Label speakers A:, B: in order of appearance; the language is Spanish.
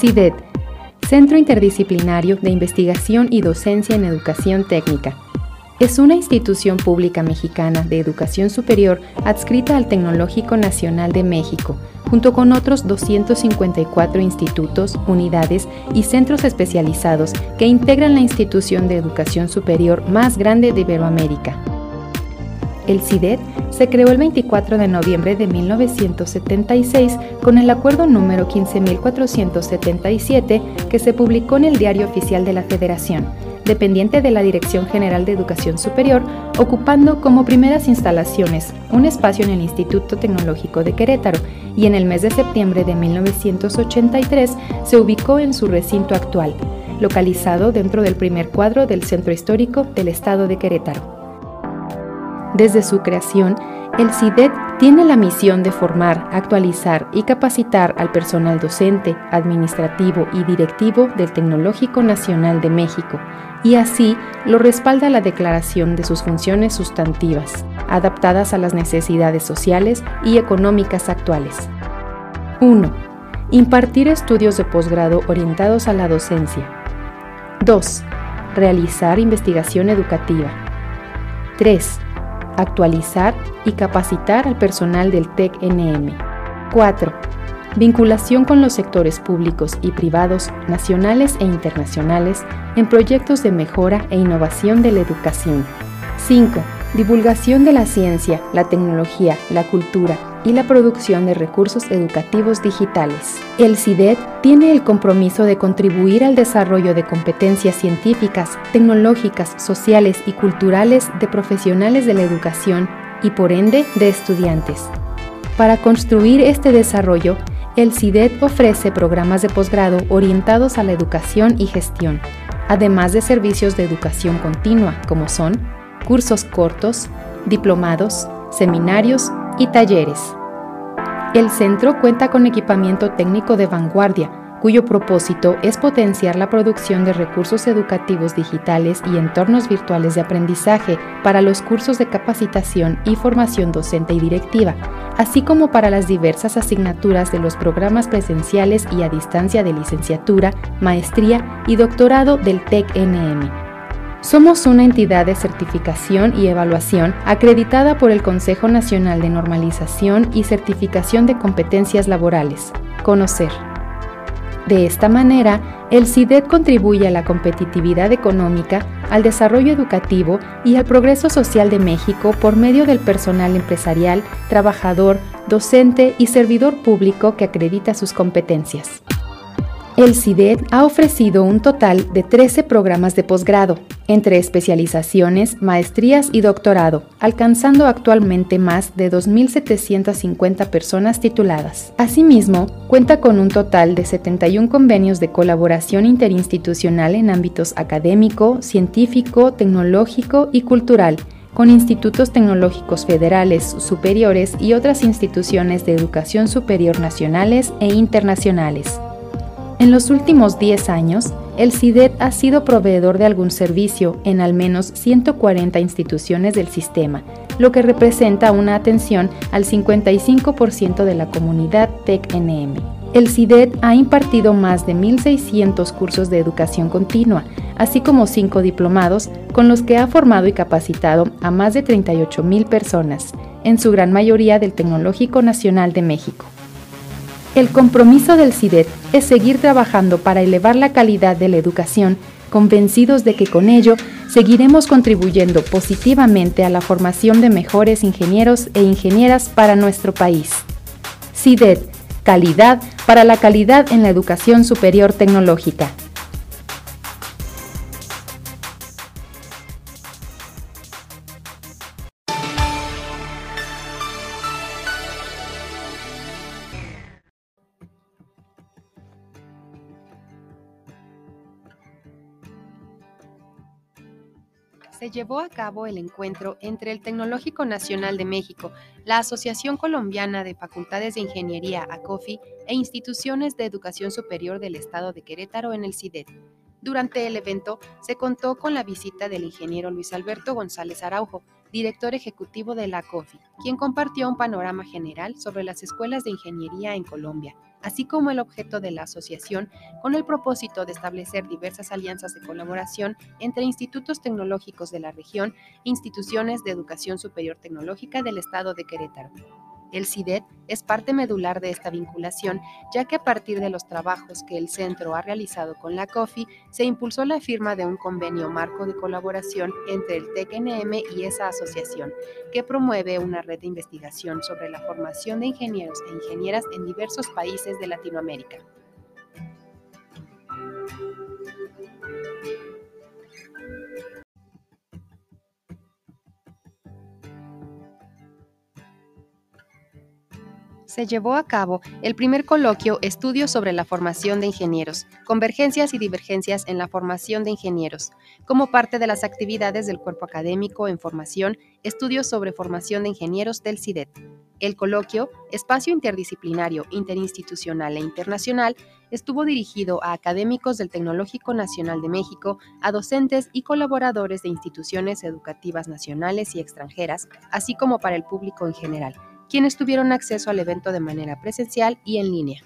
A: CIDED, Centro Interdisciplinario de Investigación y Docencia en Educación Técnica. Es una institución pública mexicana de educación superior adscrita al Tecnológico Nacional de México, junto con otros 254 institutos, unidades y centros especializados que integran la institución de educación superior más grande de Iberoamérica. El CIDED se creó el 24 de noviembre de 1976 con el acuerdo número 15477 que se publicó en el Diario Oficial de la Federación, dependiente de la Dirección General de Educación Superior, ocupando como primeras instalaciones un espacio en el Instituto Tecnológico de Querétaro y en el mes de septiembre de 1983 se ubicó en su recinto actual, localizado dentro del primer cuadro del Centro Histórico del Estado de Querétaro. Desde su creación, el CIDET tiene la misión de formar, actualizar y capacitar al personal docente, administrativo y directivo del Tecnológico Nacional de México, y así lo respalda la declaración de sus funciones sustantivas, adaptadas a las necesidades sociales y económicas actuales. 1. Impartir estudios de posgrado orientados a la docencia. 2. Realizar investigación educativa. 3 actualizar y capacitar al personal del TEC-NM. 4. Vinculación con los sectores públicos y privados, nacionales e internacionales, en proyectos de mejora e innovación de la educación. 5. Divulgación de la ciencia, la tecnología, la cultura, y la producción de recursos educativos digitales. El CIDED tiene el compromiso de contribuir al desarrollo de competencias científicas, tecnológicas, sociales y culturales de profesionales de la educación y por ende de estudiantes. Para construir este desarrollo, el CIDED ofrece programas de posgrado orientados a la educación y gestión, además de servicios de educación continua como son cursos cortos, diplomados, seminarios y talleres. El centro cuenta con equipamiento técnico de vanguardia, cuyo propósito es potenciar la producción de recursos educativos digitales y entornos virtuales de aprendizaje para los cursos de capacitación y formación docente y directiva, así como para las diversas asignaturas de los programas presenciales y a distancia de licenciatura, maestría y doctorado del TEC-NM. Somos una entidad de certificación y evaluación acreditada por el Consejo Nacional de Normalización y Certificación de Competencias Laborales, Conocer. De esta manera, el CIDED contribuye a la competitividad económica, al desarrollo educativo y al progreso social de México por medio del personal empresarial, trabajador, docente y servidor público que acredita sus competencias. El CIDED ha ofrecido un total de 13 programas de posgrado, entre especializaciones, maestrías y doctorado, alcanzando actualmente más de 2.750 personas tituladas. Asimismo, cuenta con un total de 71 convenios de colaboración interinstitucional en ámbitos académico, científico, tecnológico y cultural, con institutos tecnológicos federales superiores y otras instituciones de educación superior nacionales e internacionales. En los últimos 10 años, el CIDET ha sido proveedor de algún servicio en al menos 140 instituciones del sistema, lo que representa una atención al 55% de la comunidad TEC-NM. El CIDET ha impartido más de 1.600 cursos de educación continua, así como 5 diplomados, con los que ha formado y capacitado a más de 38.000 personas, en su gran mayoría del Tecnológico Nacional de México. El compromiso del CIDET es seguir trabajando para elevar la calidad de la educación, convencidos de que con ello seguiremos contribuyendo positivamente a la formación de mejores ingenieros e ingenieras para nuestro país. CIDET, calidad para la calidad en la educación superior tecnológica.
B: Se llevó a cabo el encuentro entre el Tecnológico Nacional de México, la Asociación Colombiana de Facultades de Ingeniería ACOFI e instituciones de educación superior del Estado de Querétaro en el CIDET. Durante el evento se contó con la visita del ingeniero Luis Alberto González Araujo, director ejecutivo de la COFI, quien compartió un panorama general sobre las escuelas de ingeniería en Colombia, así como el objeto de la asociación con el propósito de establecer diversas alianzas de colaboración entre institutos tecnológicos de la región e instituciones de educación superior tecnológica del estado de Querétaro. El CIDET es parte medular de esta vinculación, ya que a partir de los trabajos que el centro ha realizado con la COFI, se impulsó la firma de un convenio marco de colaboración entre el TECNM y esa asociación, que promueve una red de investigación sobre la formación de ingenieros e ingenieras en diversos países de Latinoamérica. Se llevó a cabo el primer coloquio Estudios sobre la formación de ingenieros, convergencias y divergencias en la formación de ingenieros, como parte de las actividades del cuerpo académico en formación, Estudios sobre formación de ingenieros del CIDET. El coloquio, espacio interdisciplinario, interinstitucional e internacional, estuvo dirigido a académicos del Tecnológico Nacional de México, a docentes y colaboradores de instituciones educativas nacionales y extranjeras, así como para el público en general quienes tuvieron acceso al evento de manera presencial y en línea.